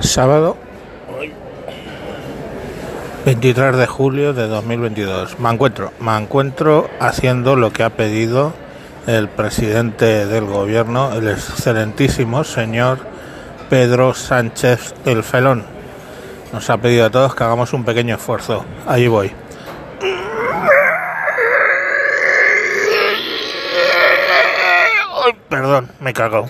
Sábado 23 de julio de 2022. Me encuentro, me encuentro haciendo lo que ha pedido el presidente del gobierno, el excelentísimo señor Pedro Sánchez el Felón. Nos ha pedido a todos que hagamos un pequeño esfuerzo. Allí voy. Perdón, me cago.